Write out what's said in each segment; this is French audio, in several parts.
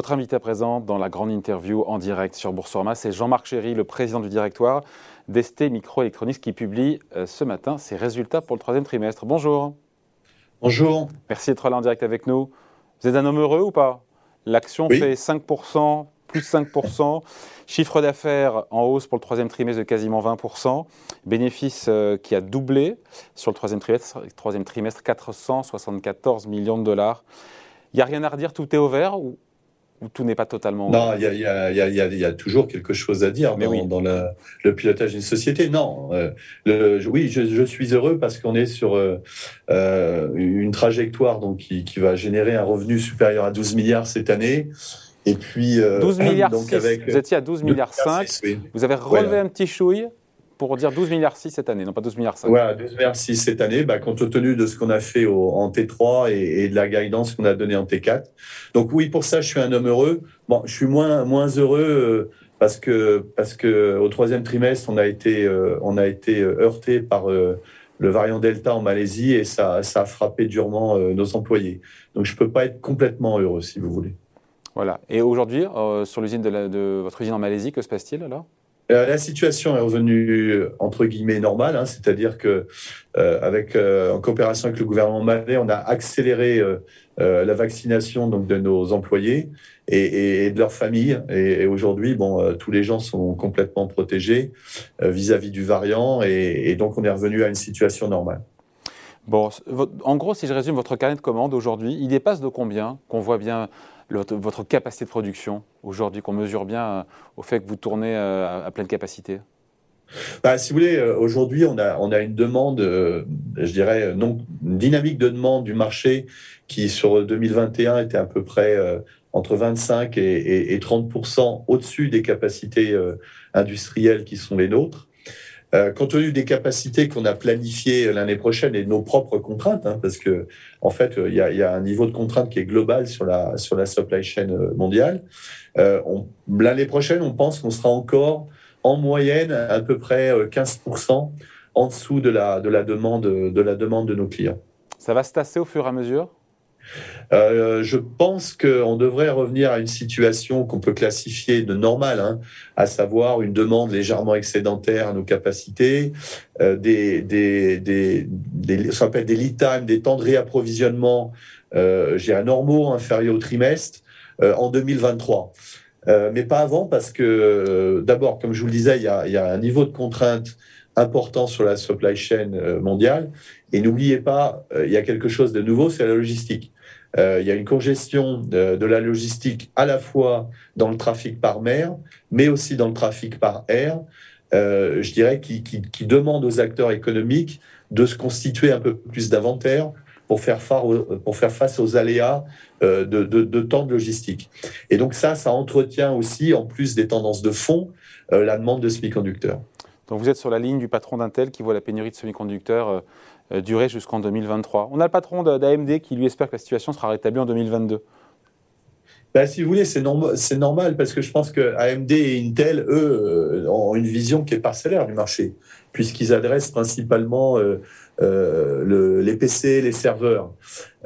Votre invité à présent dans la grande interview en direct sur Boursorama, c'est Jean-Marc Chéry, le président du directoire d'ST Microelectronics, qui publie euh, ce matin ses résultats pour le troisième trimestre. Bonjour. Bonjour. Merci d'être là en direct avec nous. Vous êtes un homme heureux ou pas? L'action fait 5%, plus 5%. Chiffre d'affaires en hausse pour le troisième trimestre de quasiment 20%. Bénéfice euh, qui a doublé sur le troisième trimestre, troisième trimestre 474 millions de dollars. Il n'y a rien à redire, tout est au vert ou, tout n'est pas totalement Non, il y, a, toujours quelque chose à dire dans, le pilotage d'une société. Non, euh, oui, je, suis heureux parce qu'on est sur euh, une trajectoire donc, qui, va générer un revenu supérieur à 12 milliards cette année. Et puis, 12 euh, milliards donc avec, vous étiez à 12 milliards 5. Vous avez relevé un petit chouille pour dire 12 milliards 6 cette année, non pas 12 milliards 5. Voilà, 12 milliards 6 cette année, bah, compte tenu de ce qu'on a fait en T3 et, de la guidance qu'on a donnée en T4. Donc oui, pour ça, je suis un homme heureux. Bon, je suis moins, moins heureux euh, parce que, parce que au troisième trimestre, on a été, euh, on a été heurté par le variant Delta en Malaisie et ça, ça a frappé durement nos employés. Donc je ne peux pas être complètement heureux, si vous voulez. Voilà. Et aujourd'hui, euh, sur l'usine de, votre usine en Malaisie, que se passe-t-il alors? euh, la situation est revenue entre guillemets normale, hein, c'est-à-dire que euh, avec en coopération avec le gouvernement malais, on a accéléré la vaccination donc de nos employés et, de leurs familles. Et, aujourd'hui, bon, tous les gens sont complètement protégés vis-à-vis du variant, et, donc on est revenu à une situation normale. Bon, en gros, si je résume votre carnet de commandes aujourd'hui, il dépasse de combien Qu'on voit bien votre capacité de production aujourd'hui, qu'on mesure bien euh, au fait que vous tournez euh, à pleine capacité? Bah, si vous voulez, euh, aujourd'hui, on a, une demande, je dirais, une dynamique de demande du marché qui, sur 2021, était à peu près entre 25 et, et 30% au-dessus des capacités industrielles qui sont les nôtres. Euh, compte tenu des capacités qu'on a planifiées l'année prochaine et nos propres contraintes, hein, parce que en fait, il y, a, un niveau de contrainte qui est global sur la sur la supply chain euh, mondiale. Euh, l'année prochaine, on pense qu'on sera encore en moyenne à peu près 15% en dessous de la de la demande de la demande de nos clients. Ça va se tasser au fur et à mesure? Euh, je pense qu'on devrait revenir à une situation qu'on peut classifier de normale, hein, à savoir une demande légèrement excédentaire à nos capacités, euh, des, des, des, des, ça s'appelle des lead time, des temps de réapprovisionnement, euh, j'ai normaux inférieurs au trimestre euh, en 2023. Euh, mais pas avant parce que d'abord, comme je vous le disais, il y a un niveau de contrainte important sur la supply chain mondiale. Et n'oubliez pas, il y a quelque chose de nouveau, c'est la logistique. Euh, il y a une congestion de, la logistique à la fois dans le trafic par mer, mais aussi dans le trafic par air, euh, je dirais, qui, qui, demande aux acteurs économiques de se constituer un peu plus d'inventaire pour faire, face aux aléas euh, de, de, temps de logistique. Et donc ça, ça entretient aussi, en plus des tendances de fond, la demande de semi-conducteurs. Donc vous êtes sur la ligne du patron d'Intel qui voit la pénurie de semi-conducteurs euh, durer jusqu'en 2023. On a le patron d'AMD qui lui espère que la situation sera rétablie en 2022. Ben, si vous voulez, c'est normal parce que je pense que AMD et Intel, eux, euh, ont une vision qui est parcellaire du marché, puisqu'ils adressent principalement euh, les PC, les serveurs.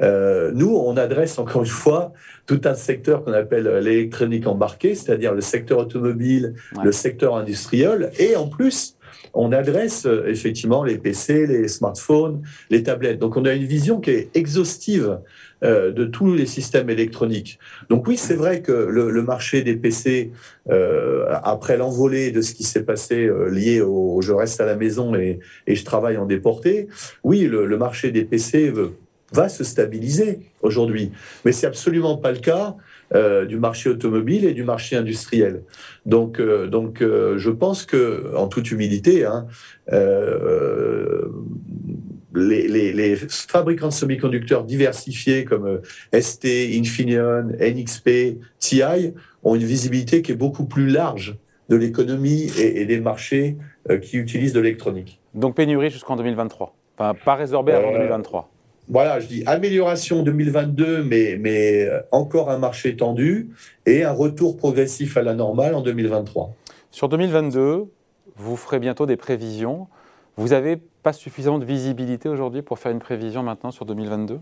nous, on adresse encore une fois tout un secteur qu'on appelle l'électronique embarquée, c'est-à-dire le secteur automobile, le secteur industriel, et en plus, on adresse euh, effectivement les PC, les smartphones, les tablettes. Donc on a une vision qui est exhaustive euh, de tous les systèmes électroniques. Donc oui, c'est vrai que le, marché des PC, euh, après l'envolée de ce qui s'est passé lié au, je reste à la maison et, je travaille en déporté, oui, le, marché des PC va se stabiliser aujourd'hui. Mais c'est absolument pas le cas euh, du marché automobile et du marché industriel. Donc, euh, donc euh, je pense que, en toute humilité, hein, les, fabricants de semi-conducteurs diversifiés comme ST, Infineon, NXP, TI ont une visibilité qui est beaucoup plus large de l'économie et, des marchés qui utilisent de l'électronique. Donc pénurie jusqu'en 2023. Enfin, pas résorbé avant 2023 voilà, je dis amélioration 2022, mais, mais encore un marché tendu et un retour progressif à la normale en 2023. Sur 2022, vous ferez bientôt des prévisions. Vous n'avez pas suffisamment de visibilité aujourd'hui pour faire une prévision maintenant sur 2022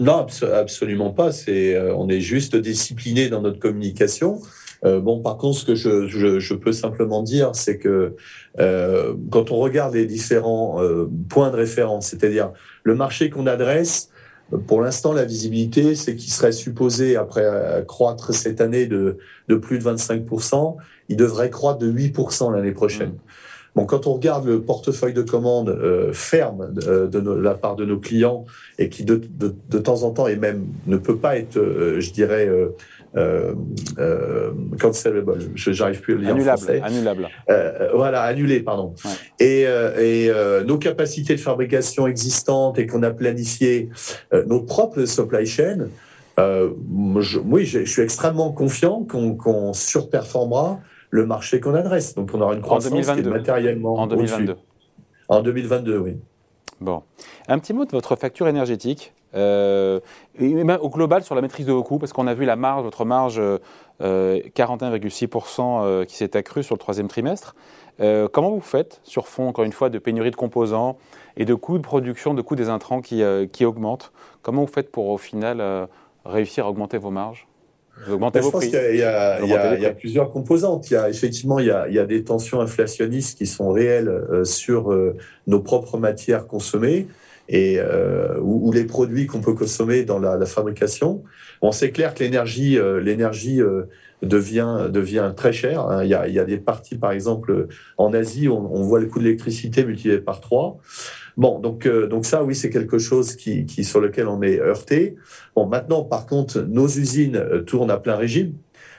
Non, absolument pas. C'est, on est juste discipliné dans notre communication. bon, par contre, ce que je, je, peux simplement dire, c'est que quand on regarde les différents points de référence, c'est-à-dire le marché qu'on adresse, pour l'instant, la visibilité, c'est qu'il serait supposé, après euh, croître cette année de, de plus de 25%, il devrait croître de 8% l'année prochaine. Mmh. Bon, quand on regarde le portefeuille de commandes euh, ferme de, de, la part de nos clients et qui de, de, temps en temps et même ne peut pas être, euh, je dirais, euh, euh, cancelable, j'arrive plus à le dire annulable, en français. Annulable. Euh, voilà, annulé, pardon. Et, et nos capacités de fabrication existantes et qu'on a planifié nos propres supply chain, oui, je, suis extrêmement confiant qu'on surperformera le marché qu'on adresse. Donc on aura une croissance qui est matériellement en 2022. En 2022, oui. Bon. Un petit mot de votre facture énergétique. Euh, au global, sur la maîtrise de vos coûts, parce qu'on a vu la marge, votre marge 41,6% euh, euh, qui s'est accrue sur le troisième trimestre. comment vous faites sur fond, encore une fois, de pénurie de composants et de coûts de production, de coûts des intrants qui, qui augmentent? Comment vous faites pour, au final, réussir à augmenter vos marges? Vous augmentez vos prix. Je pense qu'il y, y, a plusieurs composantes. Il y a, effectivement, il y a, il y a des tensions inflationnistes qui sont réelles sur nos propres matières consommées et euh, ou, les produits qu'on peut consommer dans la, la fabrication. Bon, c'est clair que l'énergie, euh, l'énergie euh, devient devient très chère. Hein. Il, y a, il y a des parties, par exemple, en Asie, on, on voit le coût de l'électricité multiplié par trois. Bon, donc euh, donc ça, oui, c'est quelque chose qui, sur lequel on est heurté. Bon, maintenant, par contre, nos usines tournent à plein régime,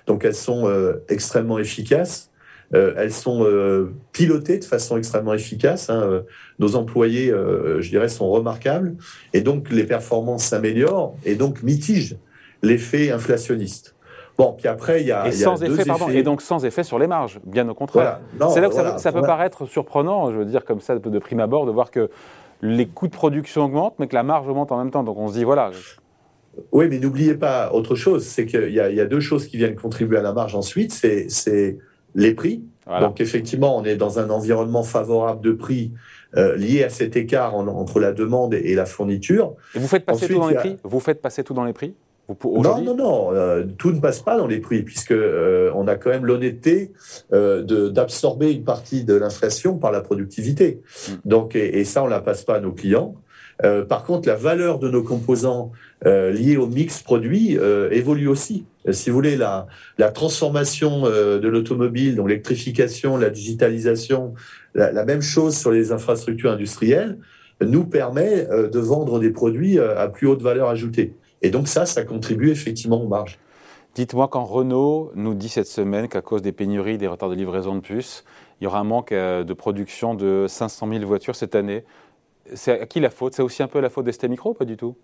donc elles sont extrêmement efficaces. Euh, elles sont euh, pilotées de façon extrêmement efficace. Hein. Euh, nos employés, je dirais, sont remarquables. Et donc, les performances s'améliorent et donc mitigent l'effet inflationniste. Bon, puis après, il y a, et sans effet, pardon, Et donc sans effet sur les marges, bien au contraire. C'est là que ça, peut paraître surprenant, je veux dire, comme ça, de prime abord, de voir que les coûts de production augmentent, mais que la marge augmente en même temps. Donc on se dit, voilà. Oui, mais n'oubliez pas autre chose, c'est qu'il y, y, a deux choses qui viennent contribuer à la marge ensuite. C'est les prix. Donc effectivement, on est dans un environnement favorable de prix euh, lié à cet écart entre la demande et, la fourniture. Et vous faites passer tout dans les prix? Vous faites passer tout dans les prix? Non, non, non, euh, tout ne passe pas dans les prix, puisque euh, on a quand même l'honnêteté d'absorber une partie de l'inflation par la productivité. Hmm. Donc, et, et, ça, on la passe pas à nos clients. par contre, la valeur de nos composants liés au mix produit évolue aussi. Euh, si vous voulez, la, la transformation euh, de l'automobile, donc l'électrification, la digitalisation, la, même chose sur les infrastructures industrielles, nous permet euh, de vendre des produits à plus haute valeur ajoutée. Et donc ça, ça contribue effectivement aux marges. Dites-moi quand Renault nous dit cette semaine qu'à cause des pénuries, des retards de livraison de puces, il y aura un manque de production de 500 000 voitures cette année. C'est à qui la faute? C'est aussi un peu la faute d'ST Micro pas du tout?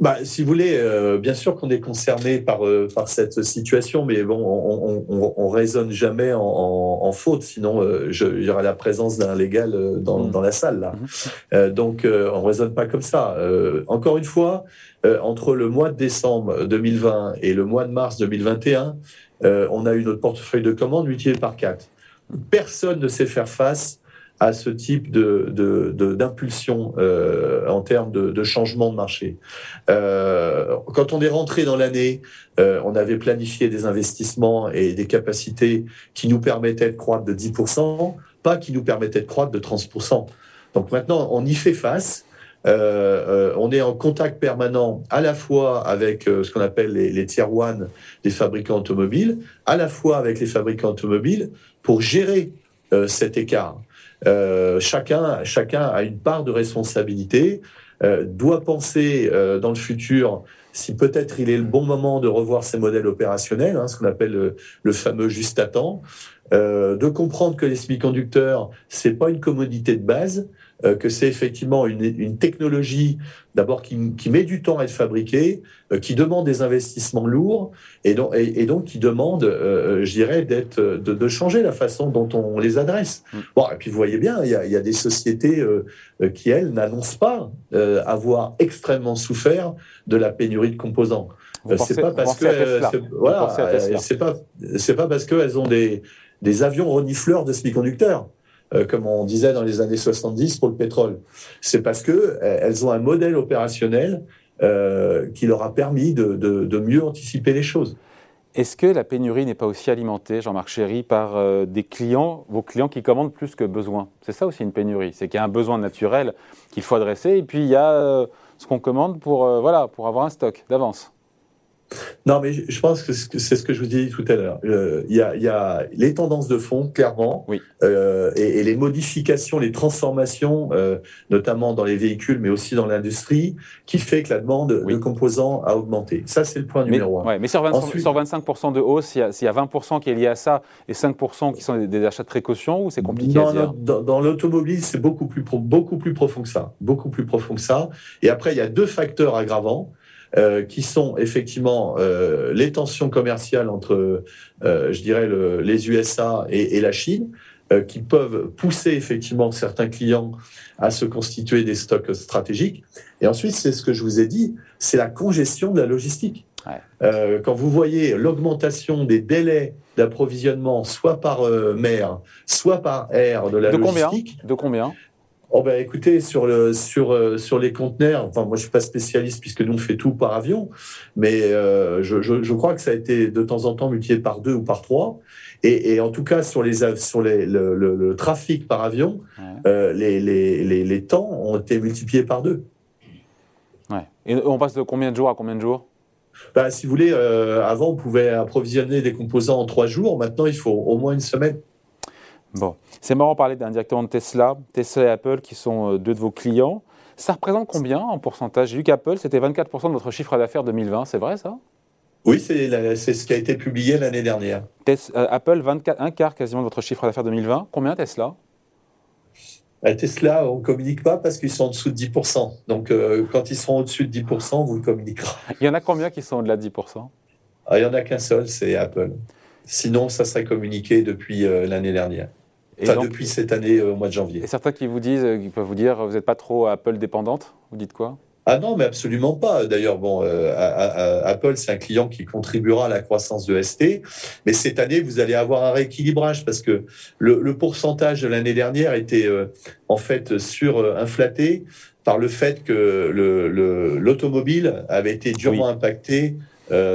Bah, si vous voulez, euh, bien sûr qu'on est concerné par, euh, par cette situation, mais bon, on, on, on raisonne jamais en, en, faute, sinon euh, je, il y aura la présence d'un légal dans, mmh. dans, la salle là. Mmh. donc on raisonne pas comme ça. encore une fois, entre le mois de décembre 2020 et le mois de mars 2021, on a eu notre portefeuille de commandes multiplié par 4. Personne ne sait faire face à ce type d'impulsion de, de, euh, en termes de, changement de marché. Euh, quand on est rentré dans l'année, euh, on avait planifié des investissements et des capacités qui nous permettaient de croître de 10%, pas qui nous permettaient de croître de 30%. Donc maintenant, on y fait face. On est en contact permanent à la fois avec ce qu'on appelle les, les tier one des fabricants automobiles, à la fois avec les fabricants automobiles pour gérer cet écart. Euh, chacun, chacun a une part de responsabilité, euh, doit penser euh, dans le futur si peut-être il est le bon moment de revoir ses modèles opérationnels, hein, ce qu'on appelle le, le, fameux juste à temps, de comprendre que les semi-conducteurs, c'est pas une commodité de base, euh, que c'est effectivement une, une technologie d'abord qui, qui, met du temps à être fabriquée, euh, qui demande des investissements lourds et donc, et, donc qui demande, euh, je dirais, d'être, de, de, changer la façon dont on les adresse. Mm. Bon, et puis vous voyez bien, il y a, il y a des sociétés qui, elles, n'annoncent pas avoir extrêmement souffert de la pénurie de composants. C'est pas parce que voilà, c'est pas c'est pas parce qu'elles ont des des avions renifleurs de semi-conducteurs euh, comme on disait dans les années 70 pour le pétrole. C'est parce que euh, elles ont un modèle opérationnel qui leur a permis de mieux anticiper les choses. Est-ce que la pénurie n'est pas aussi alimentée, Jean-Marc Chéry, par euh, des clients, vos clients qui commandent plus que besoin? C'est ça aussi une pénurie, c'est qu'il y a un besoin naturel qu'il faut adresser, et puis il y a euh, ce qu'on commande pour, euh, voilà, pour avoir un stock d'avance. Non, mais je pense que c'est ce que je vous ai dit tout à l'heure. Il y, a les tendances de fond, clairement, euh, et, les modifications, les transformations, euh, notamment dans les véhicules, mais aussi dans l'industrie, qui fait que la demande de composants a augmenté. Ça, c'est le point numéro un. mais sur, 25% de hausse, il y, a, 20% qui est lié à ça et 5% qui sont des, achats de précaution, ou c'est compliqué à dire Dans, l'automobile, c'est beaucoup plus, beaucoup plus profond que ça. Beaucoup plus profond que ça. Et après, il y a deux facteurs aggravants. Euh, qui sont effectivement euh, les tensions commerciales entre, euh, je dirais, les USA et, la Chine, qui peuvent pousser effectivement certains clients à se constituer des stocks stratégiques. Et ensuite, c'est ce que je vous ai dit, c'est la congestion de la logistique. quand vous voyez l'augmentation des délais d'approvisionnement, soit par mer, soit par air de la logistique. De combien? Oh ben écoutez, sur, le, sur, euh, sur les conteneurs, enfin moi je suis pas spécialiste puisque nous on fait tout par avion, mais euh, je, je, crois que ça a été de temps en temps multiplié par deux ou par trois. Et, et en tout cas sur, les, sur les, le, le, trafic par avion, euh, les, les, les, temps ont été multipliés par deux. Ouais. Et on passe de combien de jours à combien de jours? Bah, Si vous voulez, avant on pouvait approvisionner des composants en trois jours, maintenant il faut au moins une semaine. Bon, c'est marrant de parler indirectement de Tesla, Tesla et Apple qui sont euh, deux de vos clients. Ça représente combien en pourcentage? J'ai vu qu'Apple, c'était 24% de votre chiffre d'affaires 2020, c'est vrai ça? Oui, c'est ce qui a été publié l'année dernière. Euh, Apple, 24, un quart quasiment de votre chiffre d'affaires 2020. Combien Tesla? Bah, Tesla, on ne communique pas parce qu'ils sont en dessous de 10%. Donc, euh, quand ils seront au-dessus de 10%, vous le communiquerez. Il y en a combien qui sont au-delà de 10% ah, Il n'y en a qu'un seul, c'est Apple. Sinon, ça serait communiqué depuis l'année dernière depuis cette année euh, au mois de janvier. Et certains qui vous disent, euh, qui peuvent vous dire, vous n'êtes pas trop Apple dépendante? Vous dites quoi? Ah non, mais absolument pas. D'ailleurs, bon, euh, Apple, c'est un client qui contribuera à la croissance de ST. Mais cette année, vous allez avoir un rééquilibrage parce que le, pourcentage de l'année dernière était en fait surinflaté par le fait que l'automobile avait été durement impacté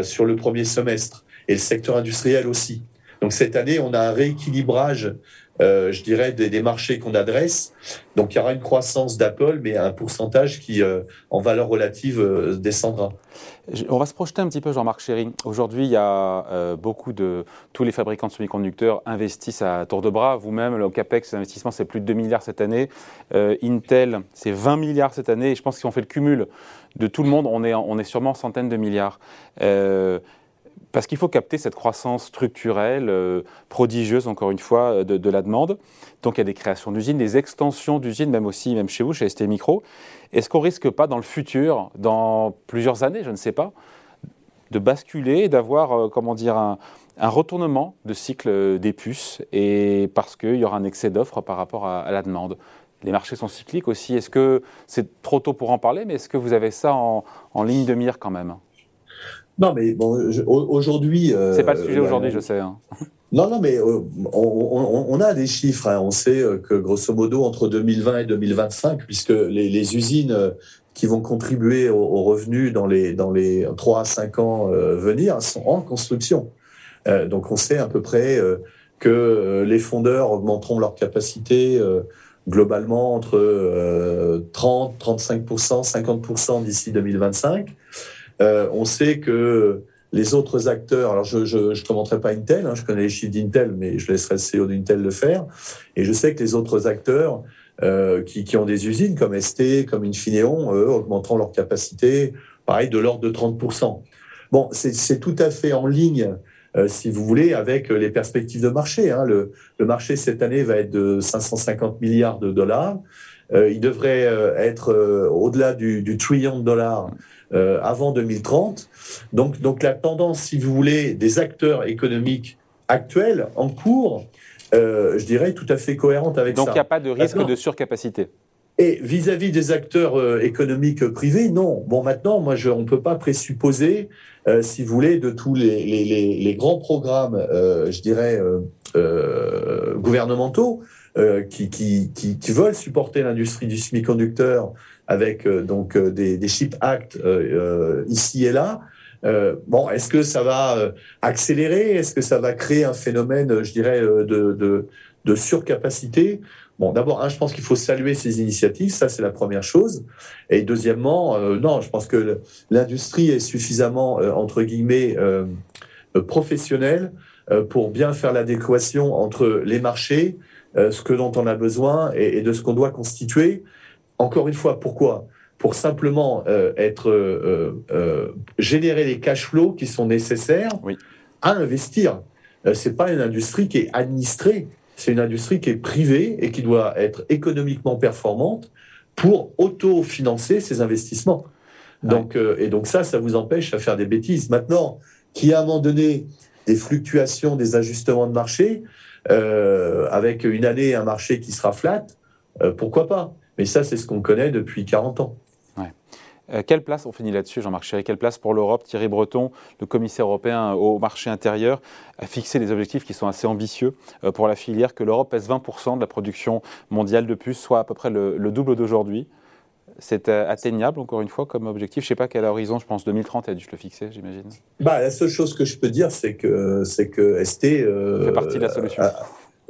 sur le premier semestre et le secteur industriel aussi. Donc cette année, on a un rééquilibrage euh, je dirais, des, marchés qu'on adresse. Donc il y aura une croissance d'Apple, mais un pourcentage qui, euh, en valeur relative, euh, descendra. On va se projeter un petit peu, Jean-Marc Chéry. Aujourd'hui, il y a beaucoup de. Tous les fabricants de semi-conducteurs investissent à tour de bras. Vous-même, le CAPEX, l'investissement, c'est plus de 2 milliards cette année. Intel, c'est 20 milliards cette année. Je pense qu'on fait le cumul de tout le monde, on est, on est sûrement centaines de milliards parce qu'il faut capter cette croissance structurelle, euh, prodigieuse, encore une fois, euh, de, la demande. Donc il y a des créations d'usines, des extensions d'usines, même aussi, même chez vous, chez ST Micro. Est-ce qu'on risque pas dans le futur, dans plusieurs années, je ne sais pas, de basculer, d'avoir, euh, comment dire, un, retournement de cycle des puces, et parce qu'il y aura un excès d'offres par rapport à, la demande? Les marchés sont cycliques aussi. Est-ce que c'est trop tôt pour en parler, mais est-ce que vous avez ça en ligne de mire quand même? Non, mais bon, aujourd'hui. Euh, c'est pas le sujet aujourd'hui, je sais. Hein. Non, non, mais euh, on, a des chiffres. Hein. On sait euh, que grosso modo, entre 2020 et 2025, puisque les, usines qui vont contribuer aux, revenus dans les, dans les 3 à 5 ans venir sont en construction. donc on sait à peu près que les fondeurs augmenteront leur capacité globalement entre 30, 35%, 50% d'ici 2025. Euh, on sait que les autres acteurs, alors je ne commenterai pas Intel, hein, je connais les chiffres d'Intel, mais je laisserai le CEO d'Intel le faire. Et je sais que les autres acteurs euh, qui, ont des usines comme ST, comme Infineon, eux, augmenteront leur capacité, pareil, de l'ordre de 30%. Bon, c'est tout à fait en ligne, euh, si vous voulez, avec les perspectives de marché. Hein. Le, marché cette année va être de 550 milliards de dollars. Il devrait être au-delà du, du, trillion de dollars euh, avant 2030. Donc, donc la tendance, si vous voulez, des acteurs économiques actuels en cours, euh, je dirais tout à fait cohérente avec ça. Donc il n'y a pas de risque de surcapacité. Et vis-à-vis des acteurs euh, économiques privés, non. Bon, maintenant, moi, je, on ne peut pas présupposer, si vous voulez, de tous les, les, les, grands programmes, je dirais, gouvernementaux, qui, qui, qui, veulent supporter l'industrie du semi-conducteur avec donc des, des Chip Act ici et là. bon, est-ce que ça va accélérer? Est-ce que ça va créer un phénomène, je dirais, de, surcapacité? Bon, d'abord, je pense qu'il faut saluer ces initiatives, ça c'est la première chose. Et deuxièmement, euh, non, je pense que l'industrie est suffisamment, euh, entre guillemets, euh, professionnelle pour bien faire l'adéquation entre les marchés, ce que dont on a besoin et, de ce qu'on doit constituer. Encore une fois, pourquoi? Pour simplement être générer les cash flows qui sont nécessaires à investir. c'est pas une industrie qui est administrée c'est une industrie qui est privée et qui doit être économiquement performante pour autofinancer ses investissements. Donc, euh, et donc ça, ça vous empêche à faire des bêtises. Maintenant, a à un moment donné des fluctuations, des ajustements de marché, euh, avec une année un marché qui sera flat, euh, pourquoi pas? Mais ça, c'est ce qu'on connaît depuis 40 ans. Euh, quelle place, on finit là-dessus, Jean-Marc Chéry, quelle place pour l'Europe? Thierry Breton, le commissaire européen au marché intérieur, a fixé des objectifs qui sont assez ambitieux pour la filière, que l'Europe pèse 20% de la production mondiale de puces, soit à peu près le, double d'aujourd'hui. C'est euh, atteignable, encore une fois, comme objectif. Je ne sais pas quel horizon, je pense 2030, elle a dû se le fixer, j'imagine. Bah, la seule chose que je peux dire, c'est que, c'est que ST. fait partie de la solution.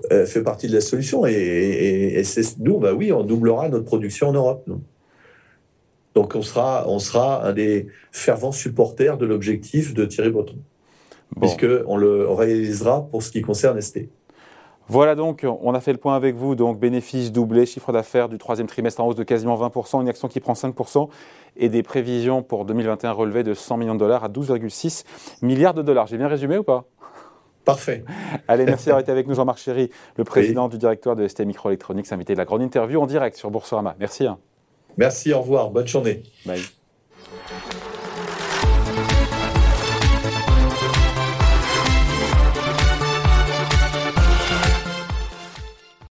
fait partie de la solution. Et, et, nous, bah oui, on doublera notre production en Europe. Nous. Donc on sera, on sera un des fervents supporters de l'objectif de Thierry Breton, puisque puisqu'on le réalisera pour ce qui concerne ST. Voilà donc, on a fait le point avec vous. Donc, bénéfice doublé, chiffre d'affaires du troisième trimestre en hausse de quasiment 20%, une action qui prend 5% et des prévisions pour 2021 relevées de 100 millions de dollars à 12,6 milliards de dollars. J'ai bien résumé ou pas? Parfait. Allez, merci d'avoir été avec nous, Jean-Marc Chéry, le président du directoire de ST Microelectronics, invité de la grande interview en direct sur Boursorama. Merci. Hein. Merci, au revoir, bonne journée. Bye.